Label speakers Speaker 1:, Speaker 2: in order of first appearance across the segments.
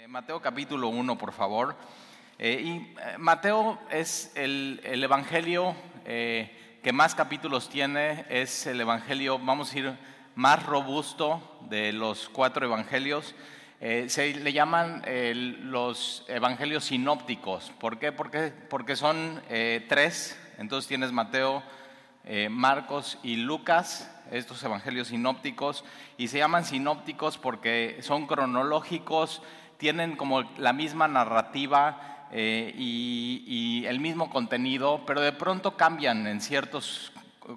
Speaker 1: Eh, Mateo capítulo 1, por favor. Eh, y eh, Mateo es el, el evangelio que más capítulos tiene, es el evangelio, vamos a ir, más robusto de los cuatro evangelios. se le llaman los evangelios sinópticos. ¿Por qué? Porque, porque son tres. Entonces tienes Mateo, Marcos y Lucas, estos evangelios sinópticos, y se llaman sinópticos porque son cronológicos, tienen como la misma narrativa eh, y, el mismo contenido, pero de pronto cambian en ciertas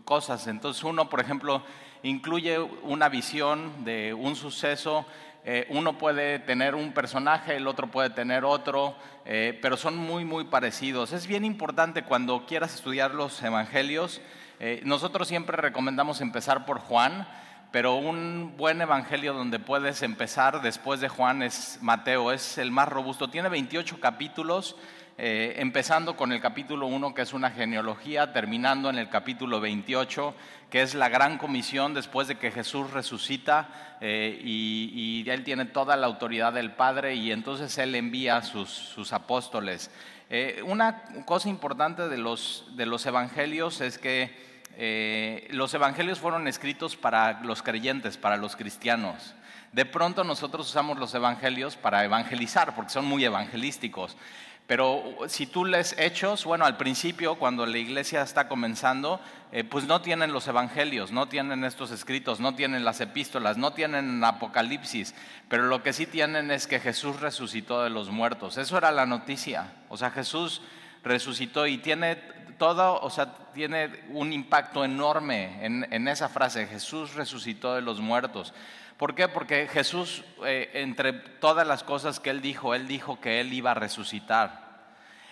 Speaker 1: cosas. Entonces uno, por ejemplo, incluye una visión de un suceso, eh, uno puede tener un personaje, el otro puede tener otro, eh, pero son muy, muy parecidos. Es bien importante cuando quieras estudiar los evangelios, nosotros siempre recomendamos empezar por Juan, pero un buen evangelio donde puedes empezar después de Juan es Mateo, es el más robusto. Tiene 28 capítulos, eh, empezando con el capítulo 1, que es una genealogía, terminando en el capítulo 28, que es la gran comisión después de que Jesús resucita eh, y, él tiene toda la autoridad del Padre y entonces él envía a sus, apóstoles. Eh, una cosa importante de los, de los evangelios es que eh, los evangelios fueron escritos para los creyentes, para los cristianos. De pronto nosotros usamos los evangelios para evangelizar, porque son muy evangelísticos. Pero si tú lees hechos, bueno, al principio, cuando la iglesia está comenzando, eh, pues no tienen los evangelios, no tienen estos escritos, no tienen las epístolas, no tienen Apocalipsis, pero lo que sí tienen es que Jesús resucitó de los muertos. Eso era la noticia. O sea, Jesús resucitó y tiene todo, o sea, tiene un impacto enorme en, esa frase, Jesús resucitó de los muertos. ¿Por qué? Porque Jesús, eh, entre todas las cosas que él dijo, él dijo que él iba a resucitar.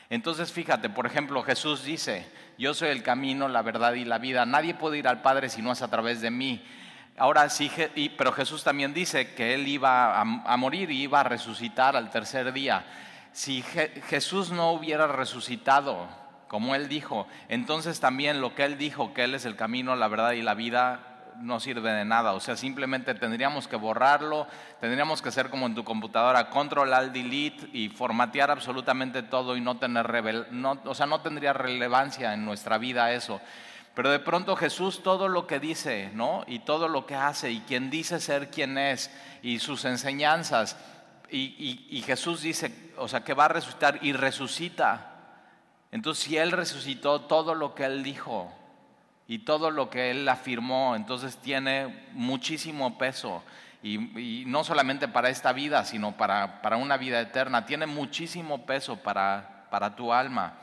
Speaker 1: Entonces, fíjate, por ejemplo, Jesús dice, yo soy el camino, la verdad y la vida. Nadie puede ir al Padre si no es a través de mí. Ahora sí, pero Jesús también dice que él iba a, morir y iba a resucitar al tercer día. Si Jesús no hubiera resucitado, como Él dijo, entonces también lo que Él dijo, que Él es el camino, la verdad y la vida, no sirve de nada. O sea, simplemente tendríamos que borrarlo, tendríamos que hacer como en tu computadora, control alt delete y formatear absolutamente todo y no tener no, o sea, no tendría relevancia en nuestra vida eso. Pero de pronto Jesús todo lo que dice, ¿no? Y todo lo que hace y quien dice ser quien es y sus enseñanzas y, y Jesús dice, o sea, que va a resucitar y resucita. Entonces, si Él resucitó todo lo que Él dijo y todo lo que Él afirmó, entonces tiene muchísimo peso. Y, no solamente para esta vida, sino para, para, una vida eterna. Tiene muchísimo peso para, para tu alma.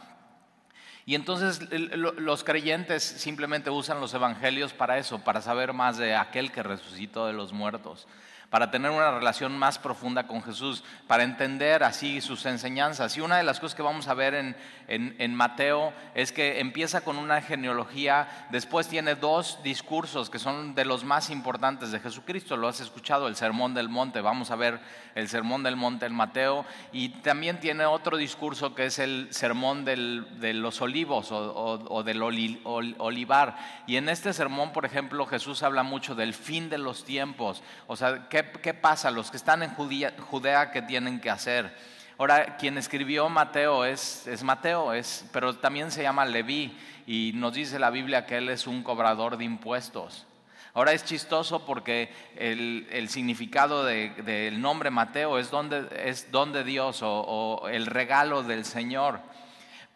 Speaker 1: Y entonces los creyentes simplemente usan los evangelios para eso, para saber más de aquel que resucitó de los muertos para tener una relación más profunda con Jesús, para entender así sus enseñanzas. Y una de las cosas que vamos a ver en, en, Mateo es que empieza con una genealogía, después tiene dos discursos que son de los más importantes de Jesucristo. Lo has escuchado, el Sermón del Monte. Vamos a ver el Sermón del Monte en Mateo. Y también tiene otro discurso que es el Sermón de los Olivos o, del olivar. Y en este sermón, por ejemplo, Jesús habla mucho del fin de los tiempos. O sea, ¿qué, pasa? Los que están en Judea, ¿qué tienen que hacer? Ahora, quien escribió Mateo es, es Mateo, es, pero también se llama Leví y nos dice la Biblia que él es un cobrador de impuestos. Ahora es chistoso porque el, el significado del nombre Mateo es don de, es don de Dios o, el regalo del Señor.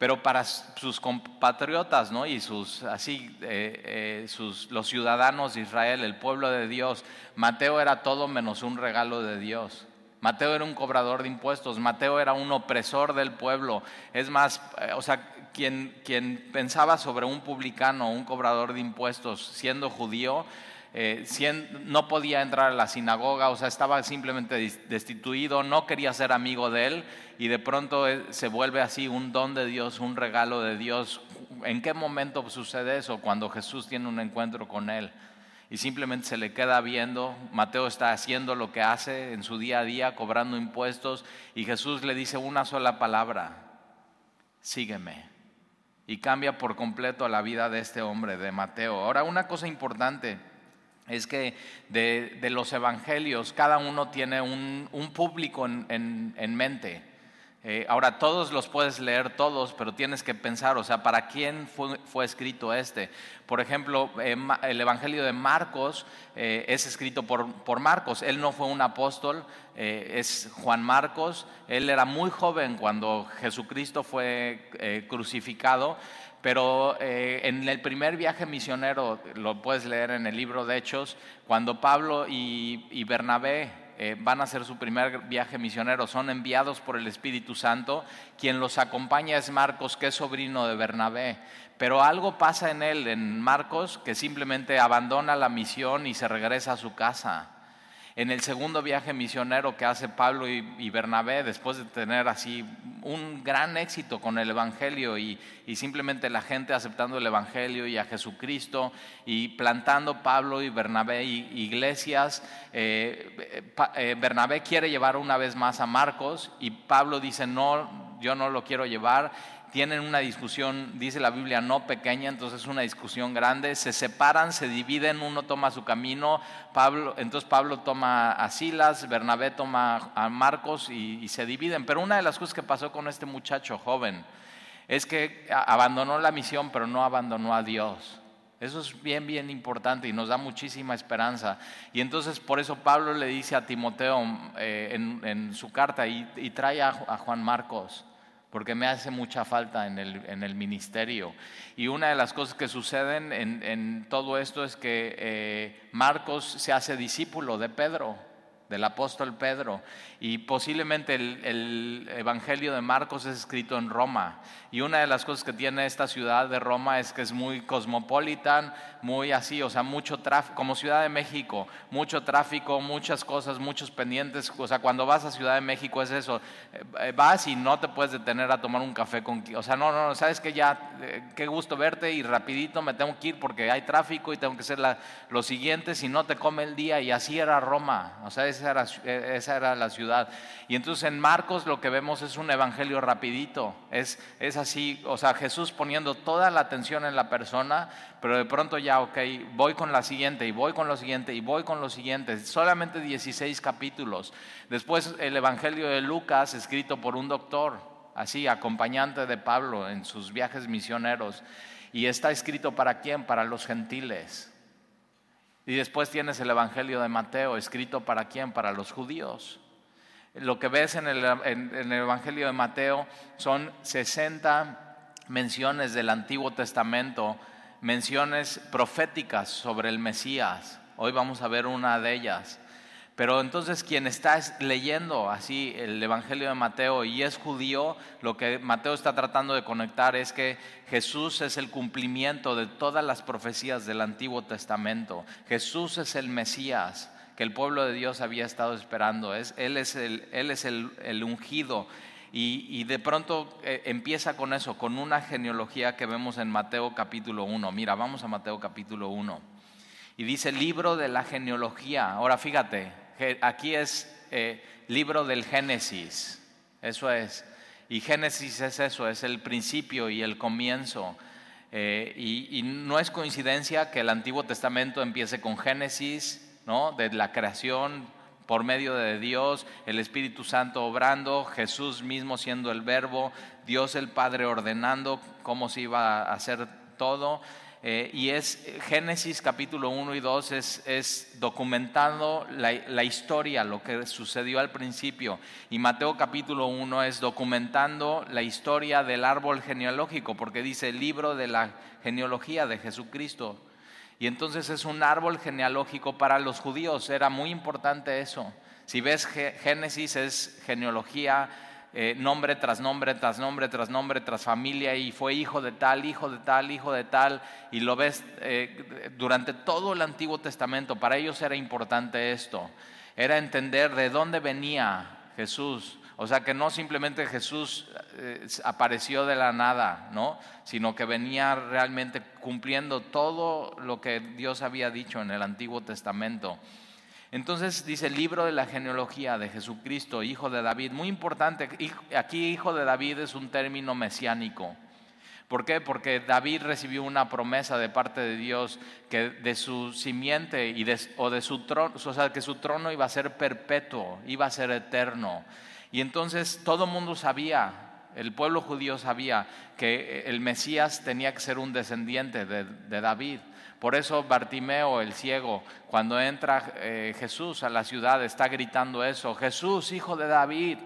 Speaker 1: Pero para sus compatriotas ¿no? y sus, así, eh, eh, sus, los ciudadanos de Israel, el pueblo de Dios, Mateo era todo menos un regalo de Dios. Mateo era un cobrador de impuestos, Mateo era un opresor del pueblo. Es más, eh, o sea, quien, quien pensaba sobre un publicano, un cobrador de impuestos, siendo judío, eh, no podía entrar a la sinagoga, o sea, estaba simplemente destituido, no quería ser amigo de él y de pronto eh, se vuelve así un don de Dios, un regalo de Dios. ¿En qué momento sucede eso? Cuando Jesús tiene un encuentro con él y simplemente se le queda viendo. Mateo está haciendo lo que hace en su día a día, cobrando impuestos, y Jesús le dice una sola palabra, sígueme. Y cambia por completo la vida de este hombre, de Mateo. Ahora, una cosa importante, es que de, los evangelios cada uno tiene un, público en mente. Eh, ahora, todos los puedes leer todos, pero tienes que pensar, o sea, ¿para quién fue, escrito este? Por ejemplo, eh, el Evangelio de Marcos eh, es escrito por, por, Marcos. Él no fue un apóstol, es Juan Marcos. Él era muy joven cuando Jesucristo fue crucificado, pero en el primer viaje misionero, lo puedes leer en el libro de Hechos, cuando Pablo y, y Bernabé eh, van a hacer su primer viaje misionero, son enviados por el Espíritu Santo. Quien los acompaña es Marcos, que es sobrino de Bernabé. Pero algo pasa en él, en Marcos, que simplemente abandona la misión y se regresa a su casa en el segundo viaje misionero que hace Pablo y, Bernabé, después de tener así un gran éxito con el Evangelio y, simplemente la gente aceptando el Evangelio y a Jesucristo y plantando Pablo y Bernabé iglesias, eh, eh, Bernabé quiere llevar una vez más a Marcos y Pablo dice, no, yo no lo quiero llevar tienen una discusión, dice la Biblia, no pequeña, entonces es una discusión grande, se separan, se dividen, uno toma su camino, Pablo, entonces Pablo toma a Silas, Bernabé toma a Marcos y, se dividen. Pero una de las cosas que pasó con este muchacho joven es que abandonó la misión, pero no abandonó a Dios. Eso es bien, bien importante y nos da muchísima esperanza. Y entonces por eso Pablo le dice a Timoteo eh, en, su carta y, trae a Juan Marcos porque me hace mucha falta en el, en el ministerio. Y una de las cosas que suceden en, en todo esto es que eh, Marcos se hace discípulo de Pedro del apóstol Pedro. Y posiblemente el, Evangelio de Marcos es escrito en Roma. Y una de las cosas que tiene esta ciudad de Roma es que es muy cosmopolitan, muy así, o sea, mucho tráfico, como Ciudad de México, mucho tráfico, muchas cosas, muchos pendientes. O sea, cuando vas a Ciudad de México es eso, eh, vas y no te puedes detener a tomar un café con... O sea, no, no, sabes que ya, eh, qué gusto verte y rapidito me tengo que ir porque hay tráfico y tengo que hacer la, lo siguiente, si no te come el día. Y así era Roma. O sea, es esa era, la ciudad. Y entonces en Marcos lo que vemos es un evangelio rapidito, es, es así, o sea, Jesús poniendo toda la atención en la persona, pero de pronto ya, ok, voy con la siguiente y voy con lo siguiente y voy con lo siguiente, solamente 16 capítulos. Después el evangelio de Lucas, escrito por un doctor, así, acompañante de Pablo en sus viajes misioneros. Y está escrito para quién? Para los gentiles. Y después tienes el Evangelio de Mateo, escrito para quién? Para los judíos. Lo que ves en el, Evangelio de Mateo son 60 menciones del Antiguo Testamento, menciones proféticas sobre el Mesías. Hoy vamos a ver una de ellas. Pero entonces quien está leyendo así el Evangelio de Mateo y es judío, lo que Mateo está tratando de conectar es que Jesús es el cumplimiento de todas las profecías del Antiguo Testamento. Jesús es el Mesías que el pueblo de Dios había estado esperando. Es, él es el, él es el, ungido. Y, de pronto eh, empieza con eso, con una genealogía que vemos en Mateo capítulo 1. Mira, vamos a Mateo capítulo 1. Y dice libro de la genealogía. Ahora fíjate, aquí es eh, libro del Génesis, eso es. Y Génesis es eso, es el principio y el comienzo. Eh, y, no es coincidencia que el Antiguo Testamento empiece con Génesis, ¿no? De la creación por medio de Dios, el Espíritu Santo obrando, Jesús mismo siendo el Verbo, Dios el Padre ordenando cómo se iba a hacer todo. Eh, y es Génesis capítulo 1 y 2 es, es documentando la, historia, lo que sucedió al principio. Y Mateo capítulo 1 es documentando la historia del árbol genealógico, porque dice el libro de la genealogía de Jesucristo. Y entonces es un árbol genealógico para los judíos, era muy importante eso. Si ves Génesis es genealogía eh, nombre tras nombre, tras nombre, tras nombre, tras familia, y fue hijo de tal, hijo de tal, hijo de tal, y lo ves eh, durante todo el Antiguo Testamento. Para ellos era importante esto, era entender de dónde venía Jesús. O sea, que no simplemente Jesús eh, apareció de la nada, ¿no? Sino que venía realmente cumpliendo todo lo que Dios había dicho en el Antiguo Testamento. Entonces dice el libro de la genealogía de Jesucristo, hijo de David. Muy importante, aquí hijo de David es un término mesiánico, ¿Por qué? Porque David recibió una promesa de parte de Dios que de su simiente y o de su trono, o sea, que su trono iba a ser perpetuo, iba a ser eterno. Y entonces todo el mundo sabía, el pueblo judío sabía que el Mesías tenía que ser un descendiente de, David. Por eso Bartimeo, el ciego, cuando entra eh, Jesús a la ciudad, está gritando eso, Jesús, hijo de David,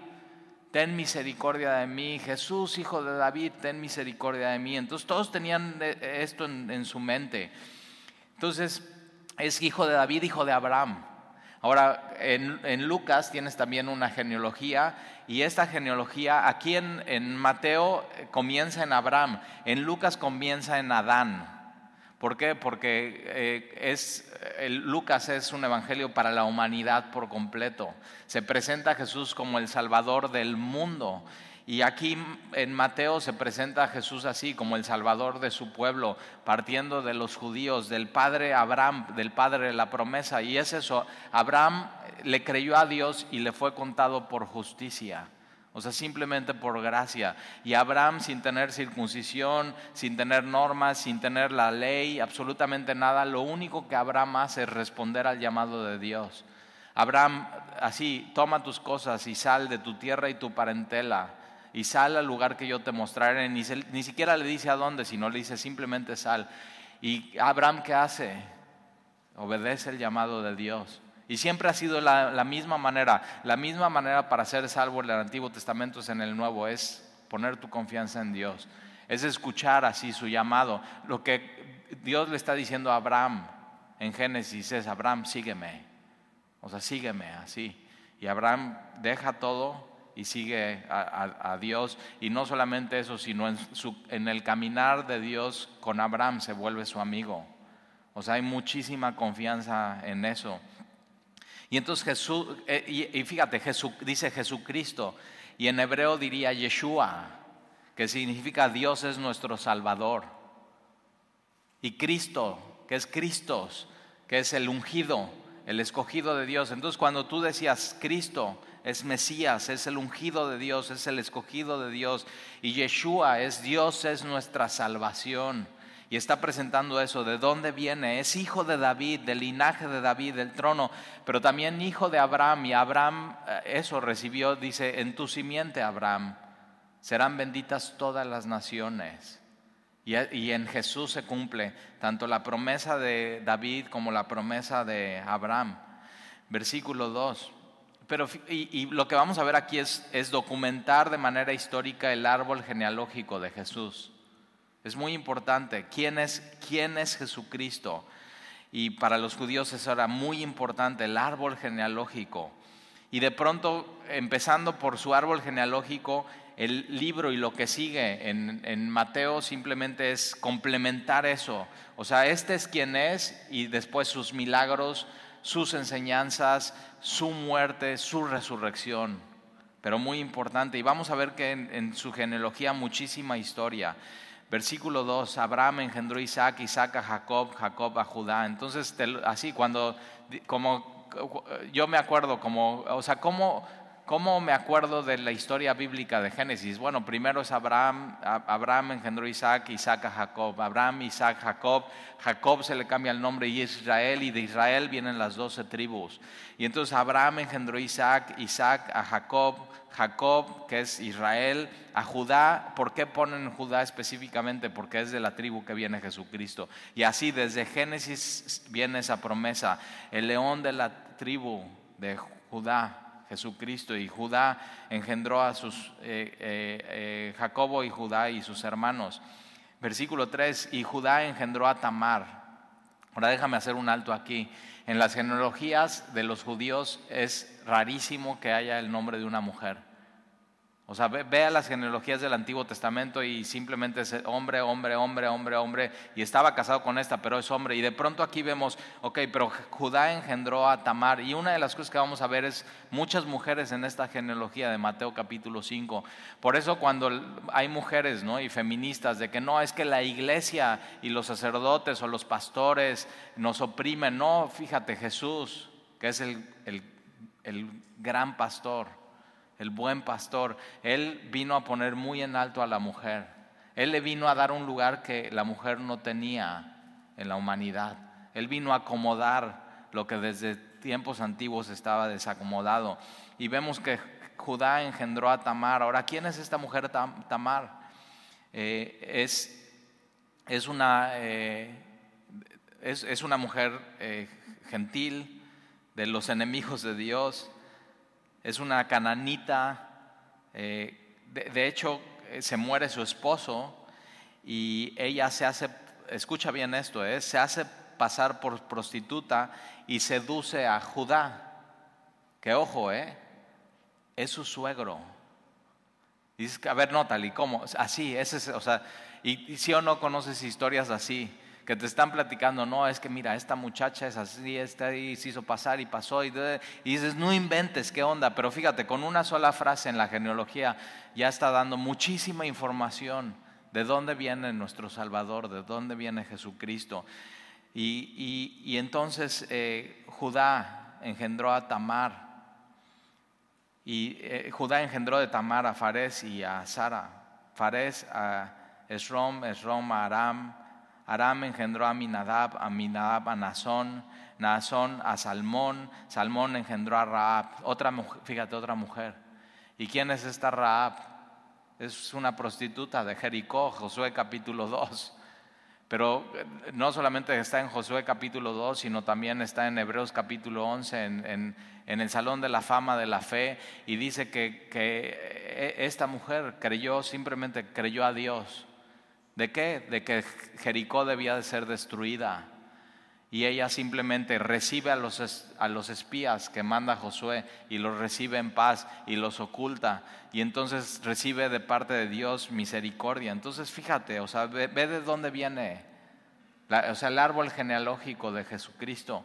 Speaker 1: ten misericordia de mí, Jesús, hijo de David, ten misericordia de mí. Entonces todos tenían eh, esto en, su mente. Entonces es hijo de David, hijo de Abraham. Ahora, en, Lucas tienes también una genealogía y esta genealogía aquí en, Mateo eh, comienza en Abraham, en Lucas comienza en Adán. ¿Por qué? Porque eh, es, Lucas es un evangelio para la humanidad por completo. Se presenta a Jesús como el Salvador del mundo. Y aquí en Mateo se presenta a Jesús así, como el Salvador de su pueblo, partiendo de los judíos, del padre Abraham, del padre de la promesa. Y es eso, Abraham le creyó a Dios y le fue contado por justicia. O sea, simplemente por gracia. Y Abraham sin tener circuncisión, sin tener normas, sin tener la ley, absolutamente nada, lo único que Abraham hace es responder al llamado de Dios. Abraham, así, toma tus cosas y sal de tu tierra y tu parentela y sal al lugar que yo te mostraré. Ni, ni siquiera le dice a dónde, sino le dice simplemente sal. ¿Y Abraham qué hace? Obedece el llamado de Dios. Y siempre ha sido la, misma manera. La misma manera para ser salvo en el Antiguo Testamento es en el Nuevo, es poner tu confianza en Dios. Es escuchar así su llamado. Lo que Dios le está diciendo a Abraham en Génesis es, Abraham, sígueme. O sea, sígueme así. Y Abraham deja todo y sigue a, Dios. Y no solamente eso, sino en, en el caminar de Dios con Abraham se vuelve su amigo. O sea, hay muchísima confianza en eso. Y entonces Jesús, eh, y, fíjate, Jesús, dice Jesucristo, y en hebreo diría Yeshua, que significa Dios es nuestro Salvador. Y Cristo, que es Cristos, que es el ungido, el escogido de Dios. Entonces cuando tú decías Cristo es Mesías, es el ungido de Dios, es el escogido de Dios, y Yeshua es Dios, es nuestra salvación y está presentando eso, de dónde viene. Es hijo de David, del linaje de David, del trono, pero también hijo de Abraham. Y Abraham eh, eso recibió, dice, en tu simiente, Abraham, serán benditas todas las naciones. Y, en Jesús se cumple tanto la promesa de David como la promesa de Abraham. Versículo 2. Pero, y, lo que vamos a ver aquí es documentar de manera histórica el árbol genealógico de Jesús. Es muy importante. ¿Quién es, quién es Jesucristo? Y para los judíos eso era muy importante, el árbol genealógico. Y de pronto, empezando por su árbol genealógico, el libro y lo que sigue en, en, Mateo simplemente es complementar eso. O sea, este es quien es y después sus milagros, sus enseñanzas, su muerte, su resurrección. Pero muy importante. Y vamos a ver que en, en su genealogía muchísima historia. Versículo 2, Abraham engendró a Isaac, Isaac a Jacob, Jacob a Judá. Entonces, así, cuando, como, yo me acuerdo, como, o sea, ¿cómo, ¿cómo me acuerdo de la historia bíblica de Génesis? Bueno, primero es Abraham, Abraham engendró a Isaac, Isaac a Jacob, Abraham, Isaac, Jacob, Jacob se le cambia el nombre y es Israel, y de Israel vienen las doce tribus. Y entonces Abraham engendró a Isaac, Isaac a Jacob, Jacob, que es Israel, a Judá. ¿Por qué ponen Judá específicamente? Porque es de la tribu que viene Jesucristo. Y así desde Génesis viene esa promesa. El león de la tribu de Judá, Jesucristo, y Judá engendró a sus, eh, eh, eh, Jacobo y Judá y sus hermanos. Versículo 3, y Judá engendró a Tamar. Ahora déjame hacer un alto aquí. En las genealogías de los judíos es rarísimo que haya el nombre de una mujer. O sea, vea las genealogías del Antiguo Testamento y simplemente es hombre, hombre, hombre, hombre, hombre, y estaba casado con esta, pero es hombre. Y de pronto aquí vemos, ok, pero Judá engendró a Tamar. Y una de las cosas que vamos a ver es muchas mujeres en esta genealogía de Mateo capítulo 5. Por eso cuando hay mujeres ¿no? y feministas de que no, es que la iglesia y los sacerdotes o los pastores nos oprimen, no, fíjate, Jesús, que es el, el gran pastor el buen pastor, él vino a poner muy en alto a la mujer. Él le vino a dar un lugar que la mujer no tenía en la humanidad. Él vino a acomodar lo que desde tiempos antiguos estaba desacomodado. Y vemos que Judá engendró a Tamar. Ahora, ¿quién es esta mujer Tamar? Eh, es, es, una, eh, es, una mujer eh, gentil de los enemigos de Dios, es una cananita. de hecho, se muere su esposo y ella se hace, escucha bien esto, ¿eh? se hace pasar por prostituta y seduce a Judá. Que ojo, ¿eh? es su suegro. Y a ver, nótale, ¿cómo? Así, ese es, o sea, y, si o no conoces historias así, que te están platicando, no, es que mira, esta muchacha es así, esta ahí se hizo pasar y pasó, y, y, dices, no inventes, ¿qué onda? Pero fíjate, con una sola frase en la genealogía ya está dando muchísima información de dónde viene nuestro Salvador, de dónde viene Jesucristo. Y, entonces eh, Judá engendró a Tamar, y eh, Judá engendró de Tamar a Fares y a Sara, Fares a Esrom, Esrom a Aram, Aram engendró a Minadab, a Minadab a Nazón, Nazón a Salmón, Salmón engendró a Raab, otra fíjate, otra mujer. ¿Y quién es esta Raab? Es una prostituta de Jericó, Josué capítulo 2. Pero eh, no solamente está en Josué capítulo 2, sino también está en Hebreos capítulo 11, en, en, el Salón de la Fama de la Fe, y dice que, que eh, esta mujer creyó, simplemente creyó a Dios. ¿De qué? De que Jericó debía de ser destruida y ella simplemente recibe a los, a los espías que manda Josué y los recibe en paz y los oculta y entonces recibe de parte de Dios misericordia. Entonces fíjate, o sea, ve, de dónde viene, o sea, el árbol genealógico de Jesucristo.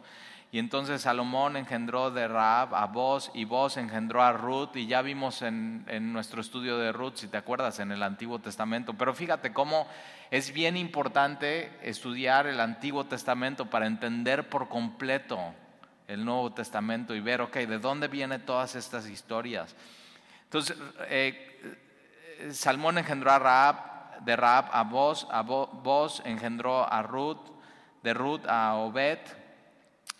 Speaker 1: Y entonces Salomón engendró de Raab a Boz y Boz engendró a Ruth y ya vimos en, en, nuestro estudio de Ruth, si te acuerdas, en el Antiguo Testamento. Pero fíjate cómo es bien importante estudiar el Antiguo Testamento para entender por completo el Nuevo Testamento y ver, ok, ¿de dónde vienen todas estas historias? Entonces, eh, Salmón engendró a Raab, de Raab a Boz, a Boz engendró a Ruth, de Ruth a Obed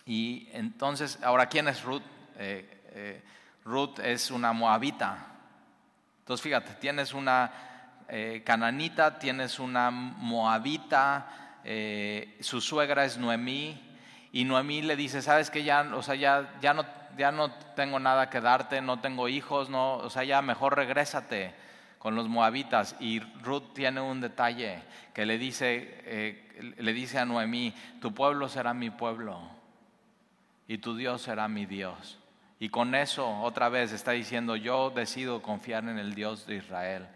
Speaker 1: y entonces, ahora, ¿quién es Ruth? Eh, eh, Ruth es una moabita. Entonces, fíjate, tienes una eh, cananita, tienes una moabita, su suegra es Noemí, y Noemí le dice, sabes que ya, o sea, ya, ya, no, ya no tengo nada que darte, no tengo hijos, no, o sea, ya mejor regrésate con los moabitas. Y Ruth tiene un detalle que le dice, le dice a Noemí, tu pueblo será mi pueblo y tu Dios será mi Dios. Y con eso otra vez está diciendo, yo decido confiar en el Dios de Israel,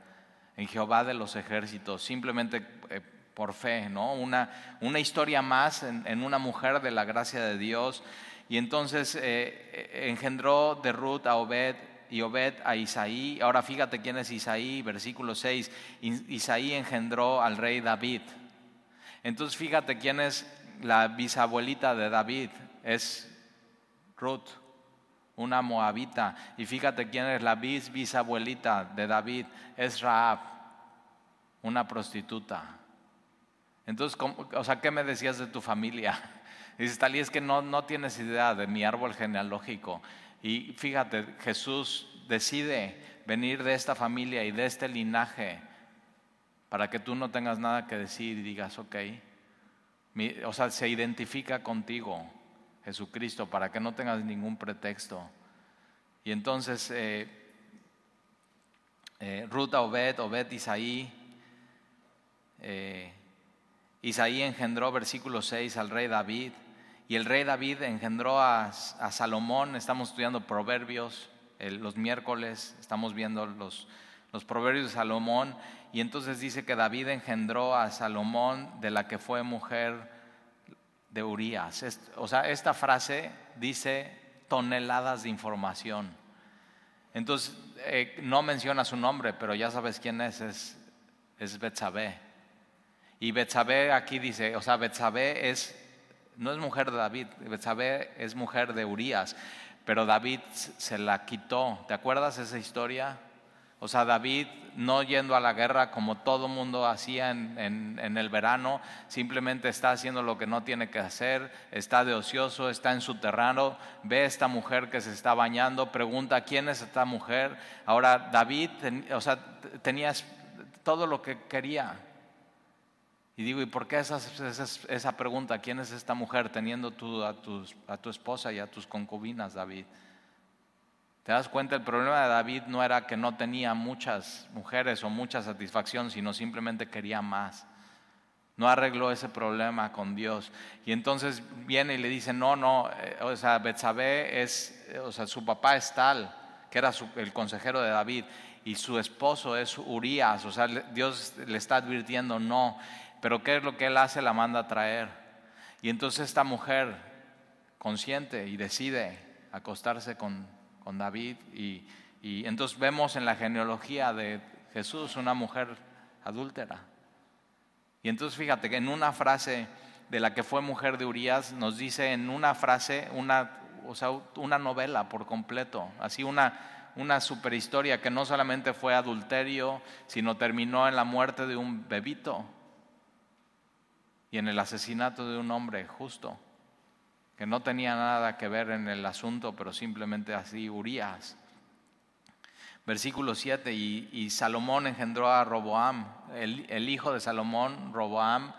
Speaker 1: en Jehová de los ejércitos, simplemente eh, por fe, ¿no? Una, una historia más en, una mujer de la gracia de Dios. Y entonces eh, eh, engendró de Ruth a Obed y Obed a Isaí. Ahora fíjate quién es Isaí, versículo 6. Isaí engendró al rey David. Entonces fíjate quién es la bisabuelita de David. Es Ruth, una moabita. Y fíjate quién es la bis bisabuelita de David, es Raab, una prostituta. Entonces, o sea, ¿qué me decías de tu familia? Dices, Talí, es que no, no tienes idea de mi árbol genealógico. Y fíjate, Jesús decide venir de esta familia y de este linaje para que tú no tengas nada que decir y digas, ok, o sea, se identifica contigo. Jesucristo para que no tengas ningún pretexto. Y entonces eh, eh, Obed, Obed Isaí, eh, Isaí engendró, versículo 6, al rey David, y el rey David engendró a, Salomón, estamos estudiando proverbios, los miércoles estamos viendo los, los proverbios de Salomón, y entonces dice que David engendró a Salomón de la que fue mujer de Urias. O sea, esta frase dice toneladas de información. Entonces, eh, no menciona su nombre, pero ya sabes quién es, es, es Betsabé. Y Betsabé aquí dice, o sea, Betsabé es, no es mujer de David, Betsabé es mujer de Urias, pero David se la quitó. ¿Te acuerdas esa historia? O sea, David no yendo a la guerra como todo mundo hacía en, el verano, simplemente está haciendo lo que no tiene que hacer, está de ocioso, está en su terreno, ve a esta mujer que se está bañando, pregunta quién es esta mujer. Ahora David, o sea, tenía todo lo que quería. Y digo, ¿y por qué esa, esa, pregunta? ¿Quién es esta mujer teniendo tú a, a tu esposa y a tus concubinas, David? ¿Te das cuenta? El problema de David no era que no tenía muchas mujeres o mucha satisfacción, sino simplemente quería más. No arregló ese problema con Dios. Y entonces viene y le dice, no, no, eh, o sea, Betsabé es, o sea, su papá es tal, que era el consejero de David, y su esposo es Urias, o sea, Dios le está advirtiendo, no, pero ¿qué es lo que él hace? La manda a traer. Y entonces esta mujer consciente y decide acostarse con con David y, entonces vemos en la genealogía de Jesús una mujer adúltera. Y entonces fíjate que en una frase de la que fue mujer de Urias nos dice en una frase una, o sea, una novela por completo, así una, una superhistoria que no solamente fue adulterio, sino terminó en la muerte de un bebito y en el asesinato de un hombre justo que no tenía nada que ver en el asunto, pero simplemente así Urias. Versículo 7, y, Salomón engendró a Roboam, el, hijo de Salomón, Roboam,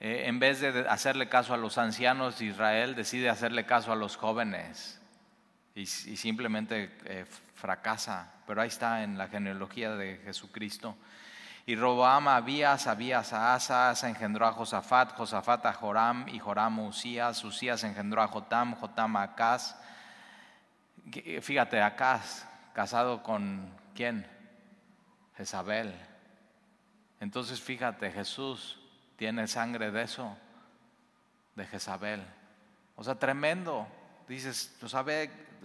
Speaker 1: eh, en vez de hacerle caso a los ancianos de Israel, decide hacerle caso a los jóvenes y, simplemente eh, fracasa. Pero ahí está en la genealogía de Jesucristo. Y Roboam a Abías, Abías a Asa, engendró a Josafat, Josafat a Joram y Joram a Usías, Usías engendró a Jotam, Jotam a Acaz. Fíjate, Acaz, casado con quién? Jezabel. Entonces fíjate, Jesús tiene sangre de eso, de Jezabel. O sea, tremendo. Dices, o sea,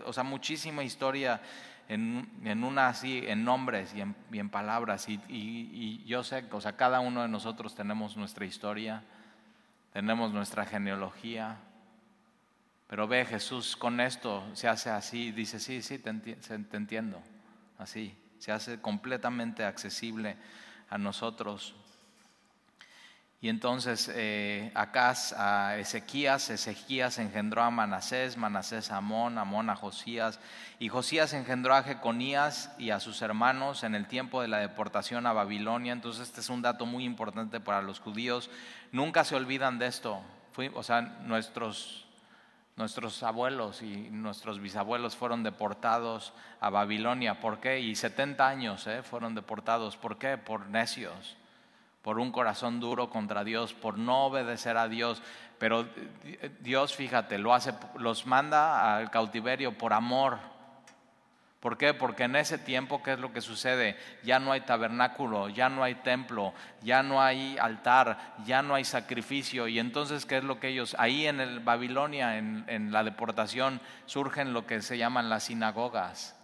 Speaker 1: o sea, muchísima historia en, en una así, en nombres y en, en palabras. Y, y, yo sé, o sea, cada uno de nosotros tenemos nuestra historia, tenemos nuestra genealogía. Pero ve, Jesús con esto se hace así, dice, sí, sí, te entiendo, así, se hace completamente accesible a nosotros. Y entonces eh, a Ezequías, Ezequías engendró a Manasés, Manasés a Amón, Amón a Josías, y Josías engendró a Jeconías y a sus hermanos en el tiempo de la deportación a Babilonia. Entonces este es un dato muy importante para los judíos. Nunca se olvidan de esto. o sea, nuestros, nuestros abuelos y nuestros bisabuelos fueron deportados a Babilonia. ¿Por qué? Y 70 años eh, fueron deportados. ¿Por qué? Por necios por un corazón duro contra Dios, por no obedecer a Dios. Pero Dios, fíjate, lo hace, los manda al cautiverio por amor. ¿Por qué? Porque en ese tiempo, ¿qué es lo que sucede? Ya no hay tabernáculo, ya no hay templo, ya no hay altar, ya no hay sacrificio. Y entonces, ¿qué es lo que ellos, ahí en el Babilonia, en, en la deportación, surgen lo que se llaman las sinagogas,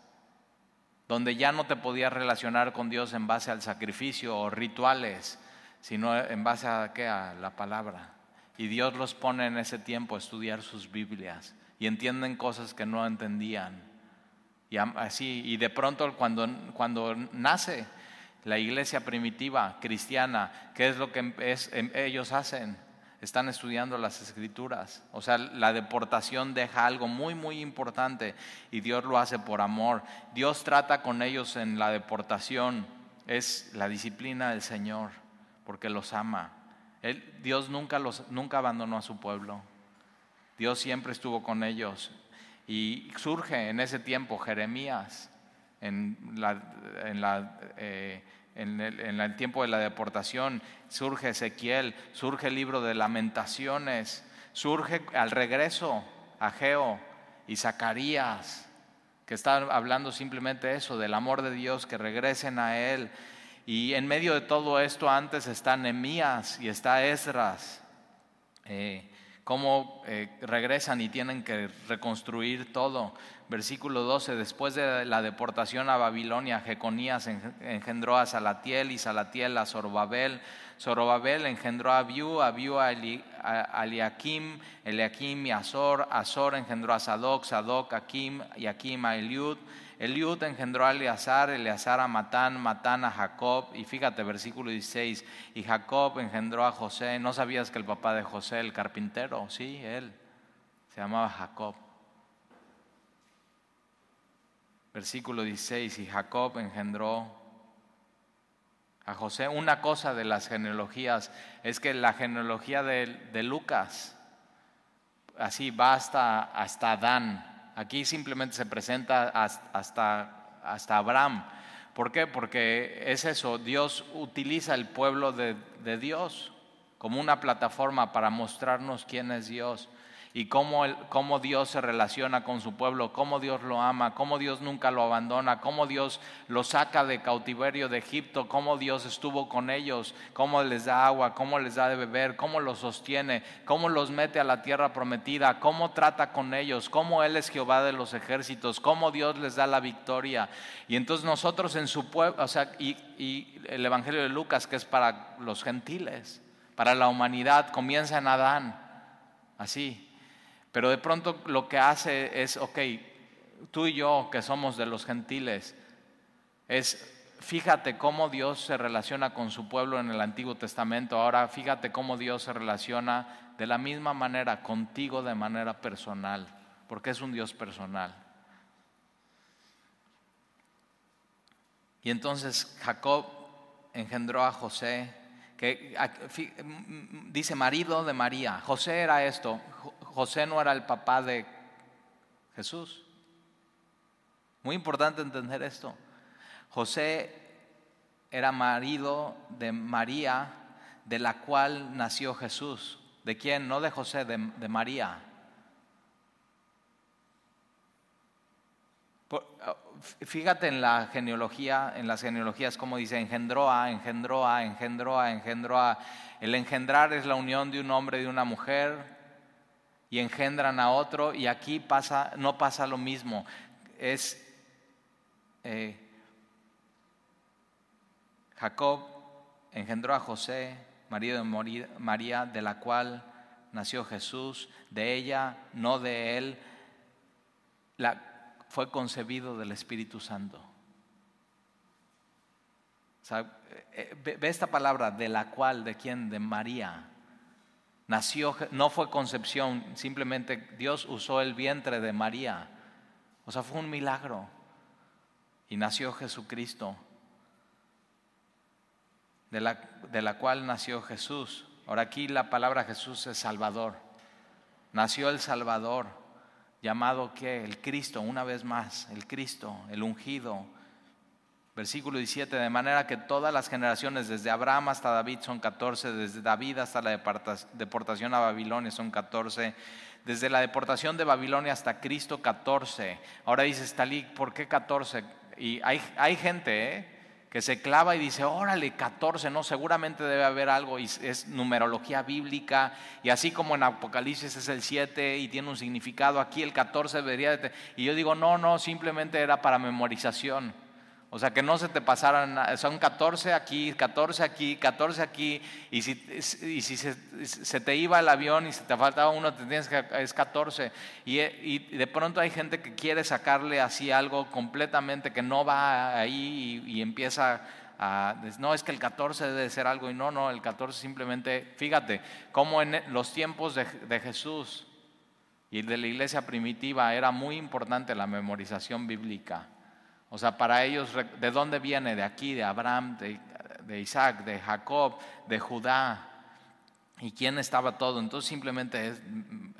Speaker 1: donde ya no te podías relacionar con Dios en base al sacrificio o rituales, sino en base a qué? A la palabra. Y Dios los pone en ese tiempo a estudiar sus Biblias y entienden cosas que no entendían. Y así, y de pronto cuando, cuando nace la iglesia primitiva cristiana, ¿qué es lo que es, em, ellos hacen? Están estudiando las escrituras. O sea, la deportación deja algo muy, muy importante y Dios lo hace por amor. Dios trata con ellos en la deportación. Es la disciplina del Señor porque los ama. Dios nunca, los, nunca abandonó a su pueblo. Dios siempre estuvo con ellos. Y surge en ese tiempo Jeremías, en, la, en, la, eh, en, el, tiempo de la deportación, surge Ezequiel, surge el libro de lamentaciones, surge al regreso Ageo y Zacarías, que están hablando simplemente eso, del amor de Dios, que regresen a Él y en medio de todo esto antes está Nemías y está Esdras, eh, cómo eh, regresan y tienen que reconstruir todo. Versículo 12, después de la deportación a Babilonia, Jeconías engendró a Salatiel y Salatiel a Zorobabel. Zorobabel engendró a Abiú, Abiú a, Eliakim, Eliakim y Azor, Azor engendró a Sadoc, Sadoc a Kim y Akim a Eliud. Eliud engendró a Eleazar, Eleazar a Matán, Matán a Jacob. Y fíjate, versículo 16. Y Jacob engendró a José. ¿No sabías que el papá de José, el carpintero? Sí, él. Se llamaba Jacob. Versículo 16. Y Jacob engendró a José. Una cosa de las genealogías es que la genealogía de, Lucas, así va hasta, hasta Adán. Aquí simplemente se presenta hasta, hasta Abraham. ¿Por qué? Porque es eso, Dios utiliza el pueblo de, de Dios como una plataforma para mostrarnos quién es Dios y cómo, cómo, Dios se relaciona con su pueblo, cómo Dios lo ama, cómo Dios nunca lo abandona, cómo Dios lo saca de cautiverio de Egipto, cómo Dios estuvo con ellos, cómo les da agua, cómo les da de beber, cómo los sostiene, cómo los mete a la tierra prometida, cómo trata con ellos, cómo Él es Jehová de los ejércitos, cómo Dios les da la victoria. Y entonces nosotros en su pueblo, o sea, y, y el Evangelio de Lucas, que es para los gentiles, para la humanidad, comienza en Adán, así. Pero de pronto lo que hace es, ok, tú y yo que somos de los gentiles, es fíjate cómo Dios se relaciona con su pueblo en el Antiguo Testamento. Ahora fíjate cómo Dios se relaciona de la misma manera contigo de manera personal, porque es un Dios personal. Y entonces Jacob engendró a José, que dice marido de María. José era esto. José no era el papá de Jesús. Muy importante entender esto. José era marido de María, de la cual nació Jesús. ¿De quién? No de José, de, María. fíjate en la genealogía, en las genealogías como dice engendró a, engendró a, engendró a, engendró a. El engendrar es la unión de un hombre y de una mujer y engendran a otro y aquí pasa, no pasa lo mismo. Es eh, Jacob engendró a José, marido de María, de la cual nació Jesús, de ella, no de él, la, fue concebido del Espíritu Santo. Eh, eh, ve esta palabra, de la cual, de quién, de María. Nació, no fue concepción, simplemente Dios usó el vientre de María. O sea, fue un milagro. Y nació Jesucristo, de la, de la cual nació Jesús. Ahora aquí la palabra Jesús es Salvador. Nació el Salvador, llamado que el Cristo, una vez más, el Cristo, el ungido, Versículo 17, de manera que todas las generaciones, desde Abraham hasta David son 14, desde David hasta la deportación a Babilonia son 14, desde la deportación de Babilonia hasta Cristo 14. Ahora dices, Talí, ¿por qué 14? Y hay, hay gente ¿eh? que se clava y dice, órale, 14, no, seguramente debe haber algo, y es numerología bíblica, y así como en Apocalipsis es el 7 y tiene un significado, aquí el 14 debería de... Y yo digo, no, no, simplemente era para memorización. O sea, que no se te pasaran, son 14 aquí, 14 aquí, 14 aquí, y si, y si se, te iba el avión y si te faltaba uno, te tienes que, es 14. Y, y, de pronto hay gente que quiere sacarle así algo completamente que no va ahí y, empieza a, no, es que el 14 debe ser algo, y no, no, el 14 simplemente, fíjate, como en los tiempos de, de Jesús y de la iglesia primitiva era muy importante la memorización bíblica. O sea, para ellos, ¿de dónde viene? De aquí, de Abraham, de, Isaac, de Jacob, de Judá. ¿Y quién estaba todo? Entonces simplemente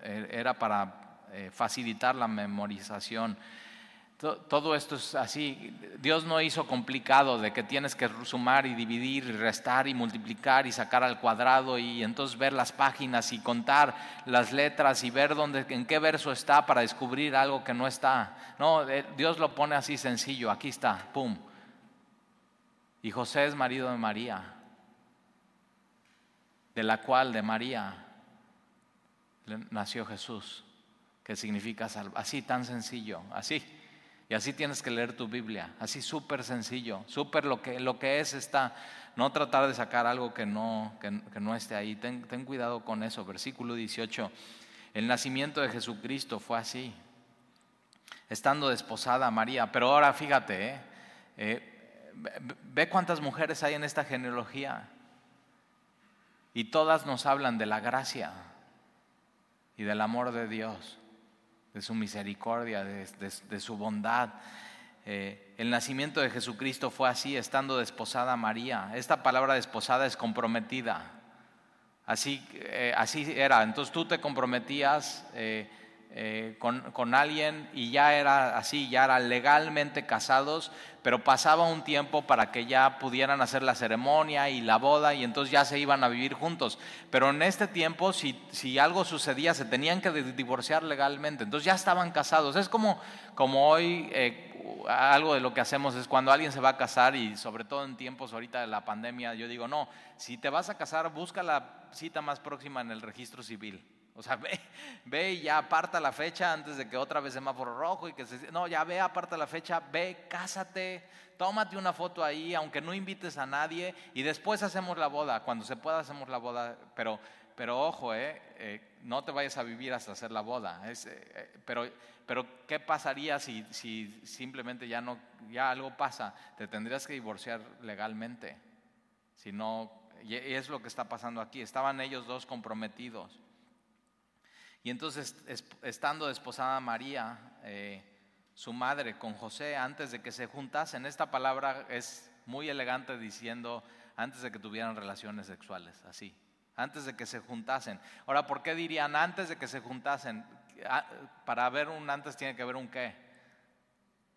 Speaker 1: era para eh, facilitar la memorización. Todo esto es así. Dios no hizo complicado de que tienes que sumar y dividir y restar y multiplicar y sacar al cuadrado y entonces ver las páginas y contar las letras y ver dónde, en qué verso está para descubrir algo que no está. No, eh, Dios lo pone así sencillo. Aquí está, pum. Y José es marido de María, de la cual de María nació Jesús, que significa salvar. Así tan sencillo, así. Y así tienes que leer tu Biblia, así súper sencillo, súper lo que, lo que es está, no tratar de sacar algo que no, que, no esté ahí, ten, ten cuidado con eso. Versículo 18, el nacimiento de Jesucristo fue así. estando desposada María. Pero ahora fíjate, ¿eh? Eh, ve cuántas mujeres hay en esta genealogía. Y todas nos hablan de la gracia y del amor de Dios, de su misericordia, de, su bondad. Eh, el nacimiento de Jesucristo fue así, estando desposada María. Esta palabra desposada es comprometida. Así, así era. Entonces tú te comprometías eh, con, alguien y ya era así, ya eran legalmente casados, pero pasaba un tiempo para que ya pudieran hacer la ceremonia y la boda y entonces ya se iban a vivir juntos. Pero en este tiempo, si, si algo sucedía, se tenían que divorciar legalmente, entonces ya estaban casados. Es como, como hoy... Eh, algo de lo que hacemos es cuando alguien se va a casar y sobre todo en tiempos ahorita de la pandemia, yo digo, no, si te vas a casar, busca la cita más próxima en el registro civil. O sea, ve, ve y ya aparta la fecha antes de que otra vez semáforo rojo y que se... No, ya ve, aparta la fecha, ve, cásate, tómate una foto ahí, aunque no invites a nadie, y después hacemos la boda. Cuando se pueda hacemos la boda, pero, pero ojo, eh, eh no te vayas a vivir hasta hacer la boda. Eh, eh, pero, pero, ¿qué pasaría si, si simplemente ya, no, ya algo pasa? Te tendrías que divorciar legalmente. Si no, y es lo que está pasando aquí. Estaban ellos dos comprometidos. Y entonces, estando desposada María, eh, su madre, con José, antes de que se juntasen, esta palabra es muy elegante diciendo antes de que tuvieran relaciones sexuales, así, antes de que se juntasen. Ahora, ¿por qué dirían antes de que se juntasen? Ah, para haber un antes tiene que haber un qué.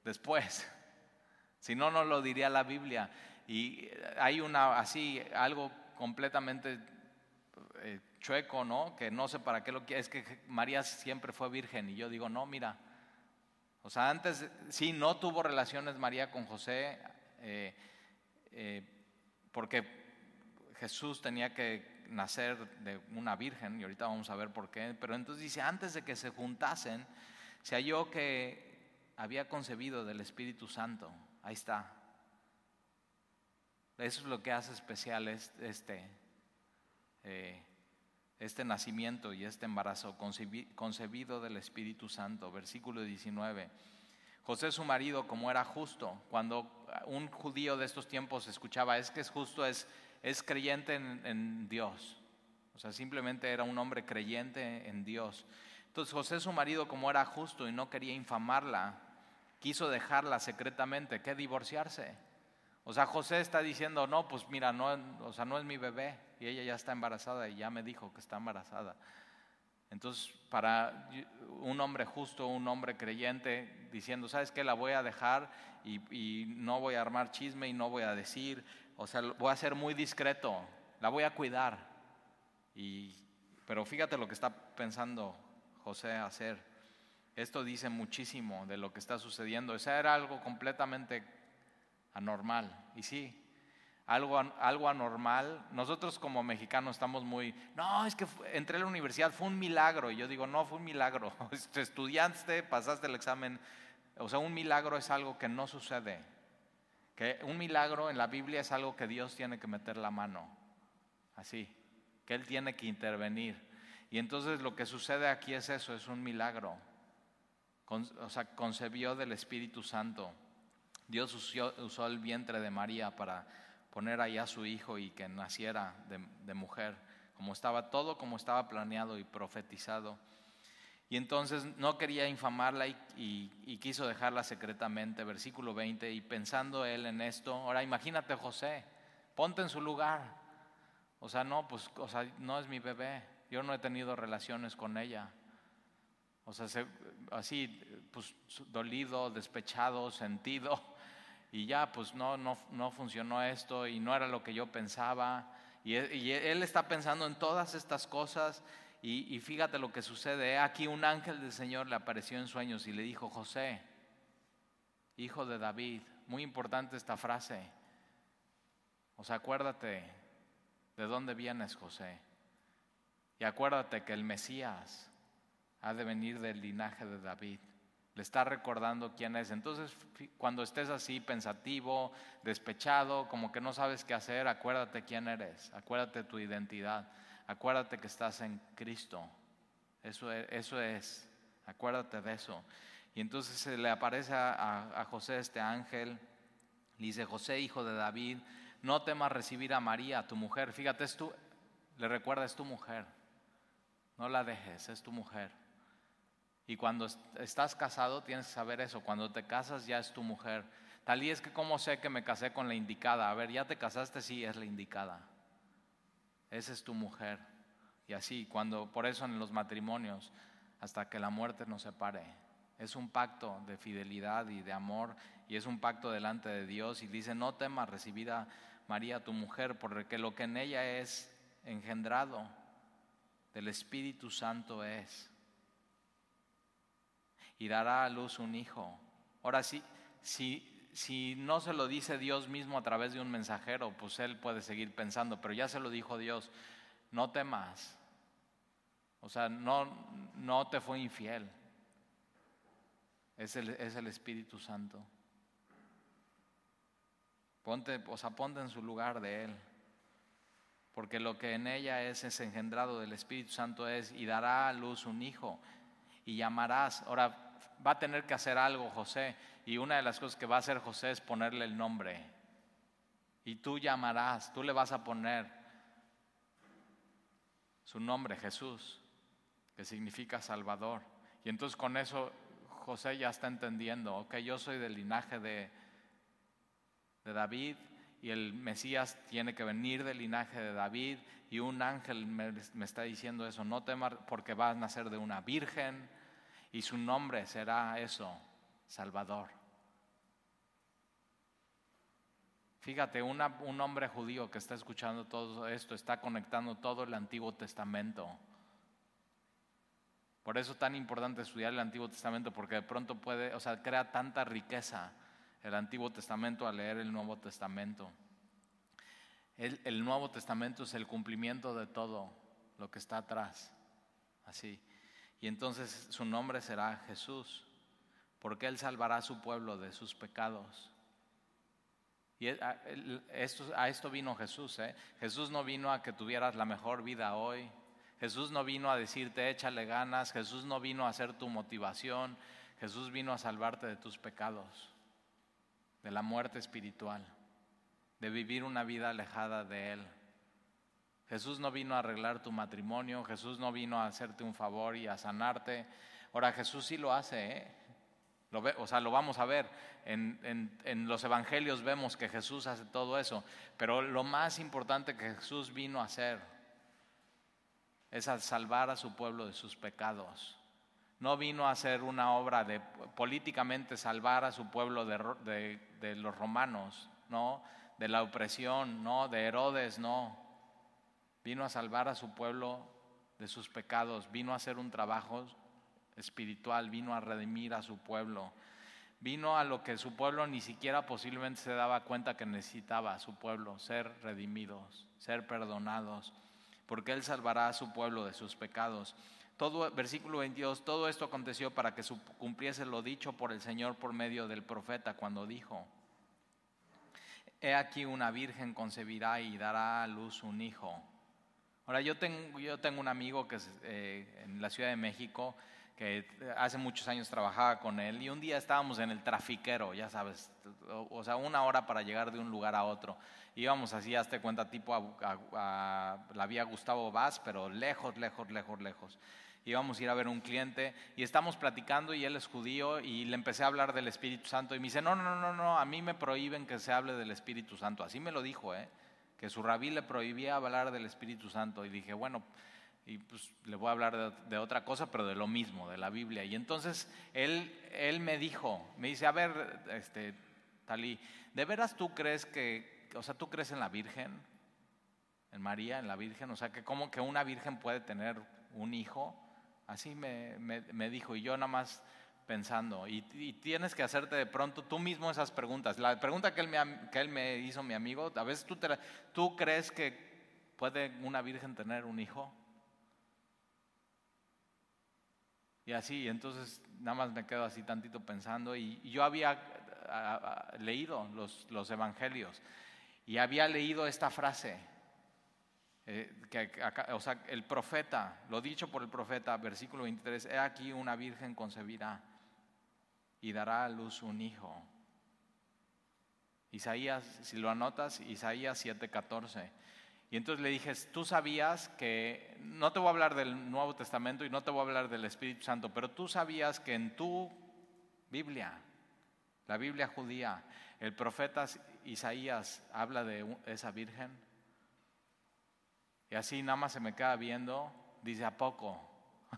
Speaker 1: Después. Si no, no lo diría la Biblia. Y hay una, así, algo completamente chueco, ¿no? Que no sé para qué lo quiere, es que María siempre fue virgen y yo digo, no, mira, o sea, antes sí no tuvo relaciones María con José eh, eh, porque Jesús tenía que nacer de una virgen y ahorita vamos a ver por qué, pero entonces dice, antes de que se juntasen, se halló que había concebido del Espíritu Santo, ahí está. Eso es lo que hace especial este, eh, este nacimiento y este embarazo concebido del Espíritu Santo. Versículo 19. José su marido, como era justo, cuando un judío de estos tiempos escuchaba, es que es justo, es, es creyente en, en Dios. O sea, simplemente era un hombre creyente en Dios. Entonces José su marido, como era justo y no quería infamarla, quiso dejarla secretamente, que divorciarse. O sea, José está diciendo, no, pues mira, no, o sea, no es mi bebé y ella ya está embarazada y ya me dijo que está embarazada. Entonces, para un hombre justo, un hombre creyente, diciendo, ¿sabes qué? La voy a dejar y, no voy a armar chisme y no voy a decir, o sea, voy a ser muy discreto, la voy a cuidar. Y, pero fíjate lo que está pensando José hacer. Esto dice muchísimo de lo que está sucediendo. O era algo completamente anormal. Y sí, algo, algo anormal. Nosotros como mexicanos estamos muy, no, es que entré a la universidad, fue un milagro. Y yo digo, no, fue un milagro. Estudiaste, pasaste el examen. O sea, un milagro es algo que no sucede. Que un milagro en la Biblia es algo que Dios tiene que meter la mano. Así, que Él tiene que intervenir. Y entonces lo que sucede aquí es eso, es un milagro. o sea, concebió del Espíritu Santo. Dios usó, el vientre de María para poner ahí a su hijo y que naciera de, mujer, como estaba todo, como estaba planeado y profetizado. Y entonces no quería infamarla y, quiso dejarla secretamente, versículo 20, y pensando él en esto, ahora imagínate José, ponte en su lugar. O sea, no, pues, o sea, no es mi bebé, yo no he tenido relaciones con ella. O sea, así, pues dolido, despechado, sentido y ya pues no, no, no funcionó esto y no era lo que yo pensaba. Y, él está pensando en todas estas cosas y, fíjate lo que sucede. Aquí un ángel del Señor le apareció en sueños y le dijo, José, hijo de David, muy importante esta frase. O sea, acuérdate de dónde vienes, José. Y acuérdate que el Mesías ha de venir del linaje de David. Le está recordando quién es. Entonces, cuando estés así pensativo, despechado, como que no sabes qué hacer, acuérdate quién eres, acuérdate tu identidad, acuérdate que estás en Cristo. Eso es, eso es, acuérdate de eso. Y entonces se le aparece a, José este ángel, le dice, José, hijo de David, no temas recibir a María, tu mujer. Fíjate, es tu, le recuerda, es tu mujer. No la dejes, es tu mujer. Y cuando estás casado tienes que saber eso. Cuando te casas ya es tu mujer. Tal y es que cómo sé que me casé con la indicada. A ver, ya te casaste, sí, es la indicada. Esa es tu mujer. Y así, cuando, por eso en los matrimonios, hasta que la muerte nos separe. Es un pacto de fidelidad y de amor y es un pacto delante de Dios y dice, no temas recibir a María tu mujer, porque lo que en ella es engendrado del Espíritu Santo es. Y dará a luz un hijo. Ahora sí, si, si no se lo dice Dios mismo a través de un mensajero, pues él puede seguir pensando, pero ya se lo dijo Dios, no temas. O sea, no, no te fue infiel. Es el, es el Espíritu Santo. Ponte, o sea, ponte en su lugar de Él. Porque lo que en ella es, es engendrado del Espíritu Santo es, y dará a luz un hijo, y llamarás. Ahora, va a tener que hacer algo José, y una de las cosas que va a hacer José es ponerle el nombre. Y tú llamarás, tú le vas a poner su nombre, Jesús, que significa Salvador. Y entonces con eso José ya está entendiendo, ok, yo soy del linaje de, de David y el Mesías tiene que venir del linaje de David y un ángel me, está diciendo eso, no temas porque va a nacer de una virgen y su nombre será eso, Salvador. Fíjate, un hombre judío que está escuchando todo esto está conectando todo el Antiguo Testamento por eso es tan importante estudiar el Antiguo Testamento, porque de pronto puede, o sea, crea tanta riqueza el Antiguo Testamento al leer el Nuevo Testamento. El, el, Nuevo Testamento es el cumplimiento de todo lo que está atrás. Así. Y entonces su nombre será Jesús, porque Él salvará a su pueblo de sus pecados. Y a esto, vino Jesús. ¿eh? Jesús no vino a que tuvieras la mejor vida hoy, Jesús no vino a decirte échale ganas, Jesús no vino a ser tu motivación, Jesús vino a salvarte de tus pecados, de la muerte espiritual, de vivir una vida alejada de Él. Jesús no vino a arreglar tu matrimonio, Jesús no vino a hacerte un favor y a sanarte. Ahora Jesús sí lo hace, ¿eh? Lo o sea, lo vamos a ver. En, en, los evangelios vemos que Jesús hace todo eso. Pero lo más importante que Jesús vino a hacer es a salvar a su pueblo de sus pecados. No vino a hacer una obra de políticamente salvar a su pueblo de, de, los romanos, no, de la opresión, no, de Herodes, no. Vino a salvar a su pueblo de sus pecados, vino a hacer un trabajo espiritual, vino a redimir a su pueblo. Vino a lo que su pueblo ni siquiera posiblemente se daba cuenta que necesitaba su pueblo, ser redimidos, ser perdonados porque Él salvará a su pueblo de sus pecados. Todo, versículo 22, todo esto aconteció para que cumpliese lo dicho por el Señor por medio del profeta cuando dijo, He aquí una virgen concebirá y dará a luz un hijo. Ahora yo tengo, yo tengo un amigo que es eh, en la Ciudad de México que hace muchos años trabajaba con él y un día estábamos en el trafiquero, ya sabes, o, sea, una hora para llegar de un lugar a otro. Íbamos así, hazte cuenta, tipo a, la vía Gustavo Vaz, pero lejos, lejos, lejos, lejos. Íbamos a ir a ver un cliente y estamos platicando y él es judío y le empecé a hablar del Espíritu Santo y me dice, no, no, no, no, a mí me prohíben que se hable del Espíritu Santo. Así me lo dijo, ¿eh? Que su rabí le prohibía hablar del Espíritu Santo. Y dije, bueno, y pues le voy a hablar de, otra cosa, pero de lo mismo, de la Biblia. Y entonces él, él me dijo, me dice, a ver, este, Talí, ¿de veras tú crees que, o sea, tú crees en la Virgen, en María, en la Virgen? O sea, que que una Virgen puede tener un hijo, así me, me, dijo, y yo nada más pensando, y, tienes que hacerte de pronto tú mismo esas preguntas. La pregunta que él me, que él me hizo, mi amigo, a veces tú, te, tú crees que puede una Virgen tener un hijo. Y así, entonces nada más me quedo así tantito pensando y, yo había leído los, los, evangelios y había leído esta frase, eh, que, o sea, el profeta, lo dicho por el profeta, versículo 23, he aquí una virgen concebirá y dará a luz un hijo. Isaías, si lo anotas, Isaías 7:14. Y entonces le dije, tú sabías que, no te voy a hablar del Nuevo Testamento y no te voy a hablar del Espíritu Santo, pero tú sabías que en tu Biblia, la Biblia judía, el profeta Isaías habla de esa virgen. Y así nada más se me queda viendo, dice, ¿a poco?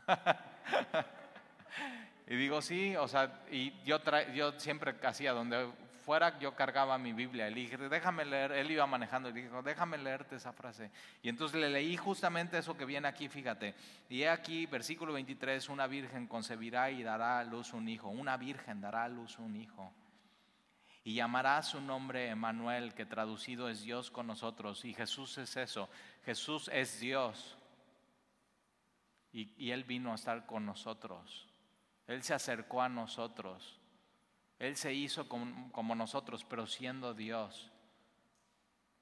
Speaker 1: y digo, sí, o sea, y yo, yo siempre hacía donde fuera yo cargaba mi Biblia. Le dije, déjame leer, él iba manejando y dijo, déjame leerte esa frase. Y entonces le leí justamente eso que viene aquí, fíjate. Y he aquí, versículo 23, una virgen concebirá y dará a luz un hijo. Una virgen dará a luz un hijo. Y llamará su nombre Emanuel, que traducido es Dios con nosotros. Y Jesús es eso, Jesús es Dios. Y, y Él vino a estar con nosotros. Él se acercó a nosotros. Él se hizo como, nosotros, pero siendo Dios.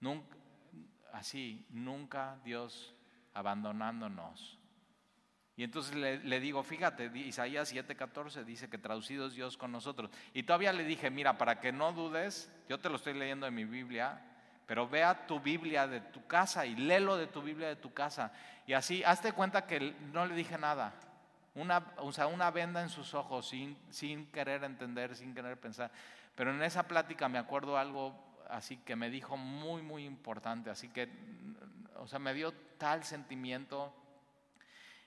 Speaker 1: Nunca, así, nunca Dios abandonándonos. Y entonces le, digo, fíjate, Isaías 7:14 dice que traducido es Dios con nosotros. Y todavía le dije, mira, para que no dudes, yo te lo estoy leyendo en mi Biblia, pero vea tu Biblia de tu casa y léelo de tu Biblia de tu casa. Y así, hazte cuenta que no le dije nada una, o sea, una venda en sus ojos sin, sin querer entender, sin querer pensar. Pero en esa plática me acuerdo algo así que me dijo muy, muy importante, así que, o sea, me dio tal sentimiento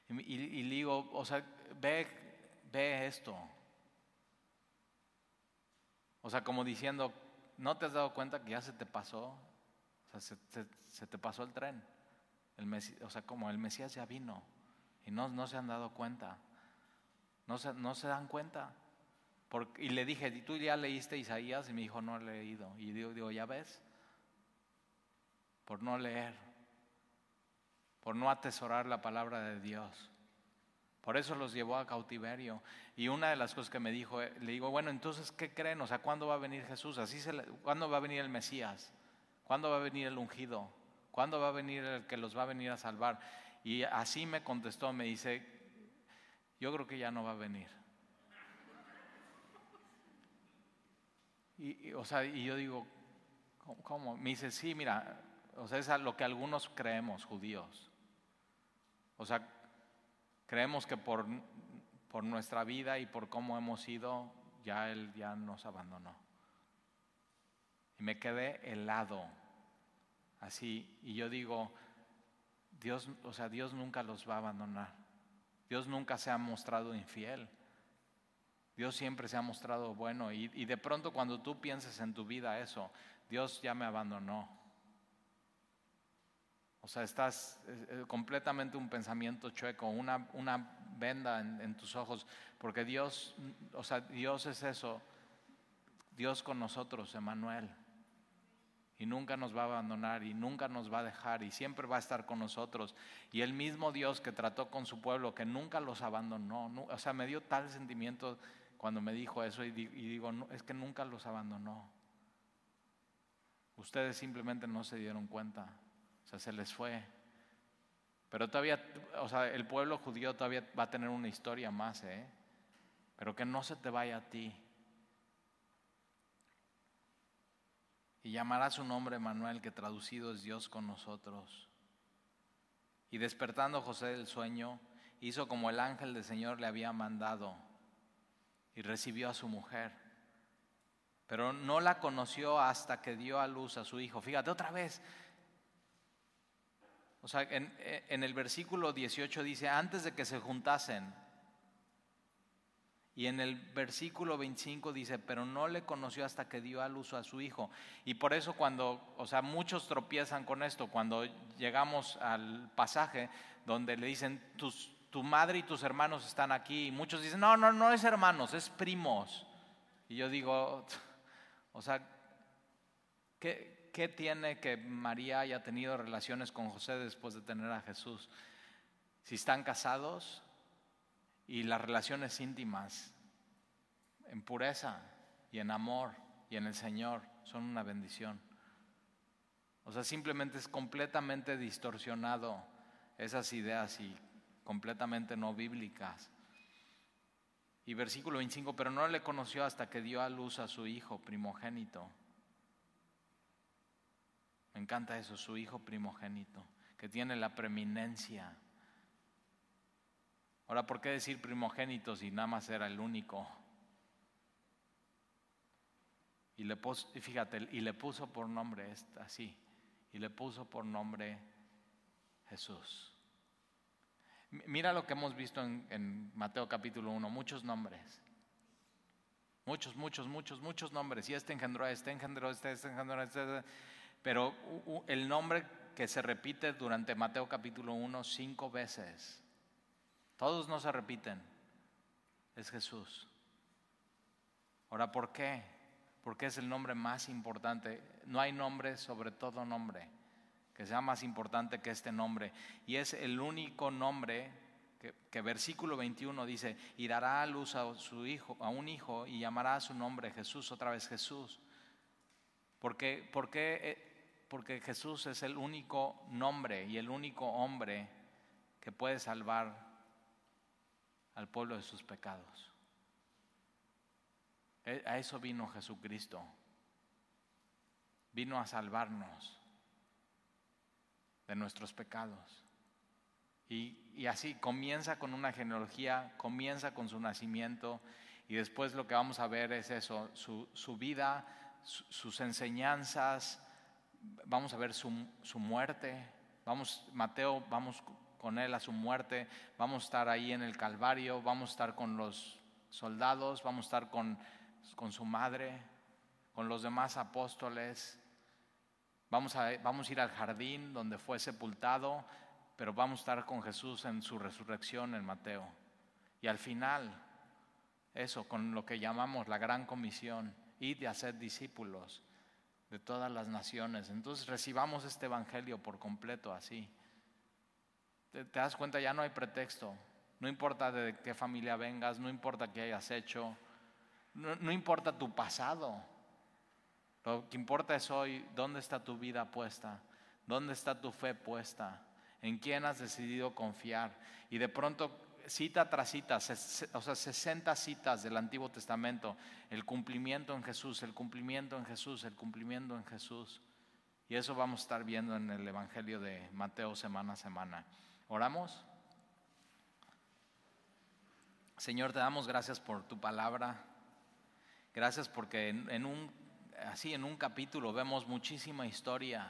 Speaker 1: y, le digo, o sea, ve, ve esto. O sea, como diciendo, ¿no te has dado cuenta que ya se te pasó? O sea, se, te pasó el tren. El o sea, como el Mesías ya vino. Y no, no se han dado cuenta. No se, no se dan cuenta. y le dije, ¿tú ya leíste Isaías? Y me dijo, no he leído. Y digo, digo, ¿ya ves? Por no leer. Por no atesorar la palabra de Dios. Por eso los llevó a cautiverio. Y una de las cosas que me dijo, eh, le digo, bueno, entonces, ¿qué creen? O sea, ¿cuándo va a venir Jesús? Así se ¿Cuándo va a venir el Mesías? ¿Cuándo va a venir el ungido? ¿Cuándo va a venir el que los va a venir a salvar? Y así me contestó, me dice, yo creo que ya no va a venir. Y, o sea, y yo digo, ¿cómo, Me dice, sí, mira, o sea, es lo que algunos creemos, judíos. O sea, creemos que por, por nuestra vida y por cómo hemos sido, ya Él ya nos abandonó. Y me quedé helado, así, y yo digo, Dios, o sea, Dios nunca los va a abandonar. Dios nunca se ha mostrado infiel. Dios siempre se ha mostrado bueno y, de pronto cuando tú pienses en tu vida eso, Dios ya me abandonó. O sea, estás completamente un pensamiento chueco, una, una venda en, en, tus ojos, porque Dios, o sea, Dios es eso, Dios con nosotros, Emanuel y nunca nos va a abandonar y nunca nos va a dejar y siempre va a estar con nosotros. Y el mismo Dios que trató con su pueblo, que nunca los abandonó, o sea, me dio tal sentimiento cuando me dijo eso y, digo, es que nunca los abandonó. Ustedes simplemente no se dieron cuenta, o sea, se les fue. Pero todavía, o sea, el pueblo judío todavía va a tener una historia más, ¿eh? Pero que no se te vaya a ti. Y llamará su nombre Manuel, que traducido es Dios con nosotros. Y despertando José del sueño, hizo como el ángel del Señor le había mandado y recibió a su mujer. Pero no la conoció hasta que dio a luz a su hijo. Fíjate otra vez. O sea, en, en el versículo 18 dice, antes de que se juntasen, y en el versículo 25 dice, pero no le conoció hasta que dio al uso a su hijo. Y por eso cuando, o sea, muchos tropiezan con esto, cuando llegamos al pasaje donde le dicen, tu madre y tus hermanos están aquí, y muchos dicen, no, no, no es hermanos, es primos. Y yo digo, o sea, ¿qué, ¿qué tiene que María haya tenido relaciones con José después de tener a Jesús? Si están casados, y las relaciones íntimas en pureza y en amor y en el Señor son una bendición. O sea, simplemente es completamente distorsionado esas ideas y completamente no bíblicas. Y versículo 25, pero no le conoció hasta que dio a luz a su hijo primogénito. Me encanta eso, su hijo primogénito, que tiene la preeminencia. Ahora, ¿por qué decir primogénito si nada más era el único? Y le puso, fíjate, y le puso por nombre así, y le puso por nombre Jesús. Mira lo que hemos visto en, Mateo capítulo 1, muchos nombres. Muchos, muchos, muchos, muchos nombres. Y este engendró este, engendró este, este engendró a este. Pero el nombre que se repite durante Mateo capítulo 1 cinco veces. Todos no se repiten. Es Jesús. Ahora, ¿por qué? Porque es el nombre más importante. No hay nombre sobre todo nombre que sea más importante que este nombre. Y es el único nombre que, versículo 21 dice, y dará a luz a su hijo, a un hijo, y llamará a su nombre Jesús, otra vez Jesús. Porque, porque, eh, porque Jesús es el único nombre y el único hombre que puede salvar al pueblo de sus pecados. E, a eso vino Jesucristo. Vino a salvarnos de nuestros pecados. Y, así comienza con una genealogía, comienza con su nacimiento y después lo que vamos a ver es eso, su, vida, sus enseñanzas, vamos a ver su, muerte, vamos, Mateo, vamos con él a su muerte, vamos a estar ahí en el Calvario, vamos a estar con los soldados, vamos a estar con, con su madre, con los demás apóstoles, Vamos a, vamos a ir al jardín donde fue sepultado, pero vamos a estar con Jesús en su resurrección en Mateo. Y al final, eso, con lo que llamamos la gran comisión, ir de hacer discípulos de todas las naciones. Entonces recibamos este Evangelio por completo así. Te, das cuenta, ya no hay pretexto. No importa de qué familia vengas, no importa qué hayas hecho, no importa tu pasado. Lo que importa es hoy dónde está tu vida puesta, dónde está tu fe puesta, en quién has decidido confiar. Y de pronto, cita tras cita, o sea, 60 citas del Antiguo Testamento, el cumplimiento en Jesús, el cumplimiento en Jesús, el cumplimiento en Jesús. Y eso vamos a estar viendo en el Evangelio de Mateo semana a semana. ¿Oramos? Señor, te damos gracias por tu palabra. Gracias porque en un así en un capítulo vemos muchísima historia,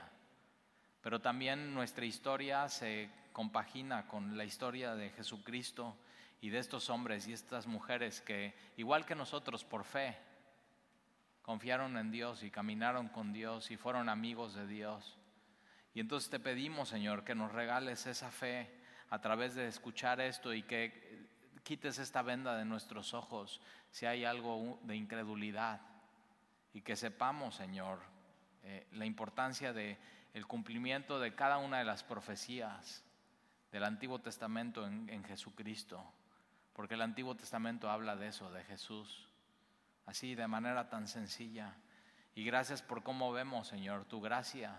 Speaker 1: pero también nuestra historia se compagina con la historia de Jesucristo y de estos hombres y estas mujeres que, igual que nosotros por fe, confiaron en Dios y caminaron con Dios y fueron amigos de Dios. Y entonces te pedimos, Señor, que nos regales esa fe a través de escuchar esto y que quites esta venda de nuestros ojos si hay algo de incredulidad y que sepamos, Señor, eh, la importancia el cumplimiento de cada una de las profecías del Antiguo Testamento en, en Jesucristo, porque el Antiguo Testamento habla de eso, de Jesús, así de manera tan sencilla. Y gracias por cómo vemos, Señor, tu gracia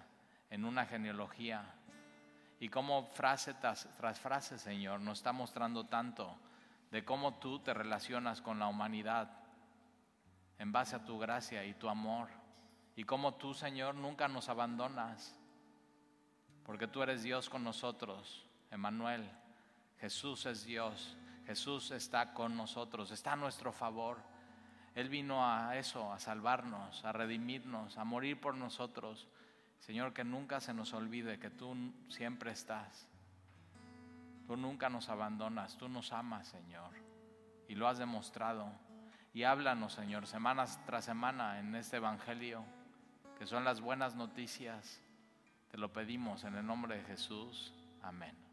Speaker 1: en una genealogía y cómo frase tras, tras, frase, Señor, nos está mostrando tanto de cómo tú te relacionas con la humanidad en base a tu gracia y tu amor. Y como tú, Señor, nunca nos abandonas, porque tú eres Dios con nosotros, Emanuel. Jesús es Dios, Jesús está con nosotros, está a nuestro favor. Él vino a eso, a salvarnos, a redimirnos, a morir por nosotros. Señor, que nunca se nos olvide que tú siempre estás. Tú nunca nos abandonas, tú nos amas, Señor, y lo has demostrado. Y háblanos, Señor, semanas tras semana en este Evangelio, que son las buenas noticias. Te lo pedimos en el nombre de Jesús. Amén.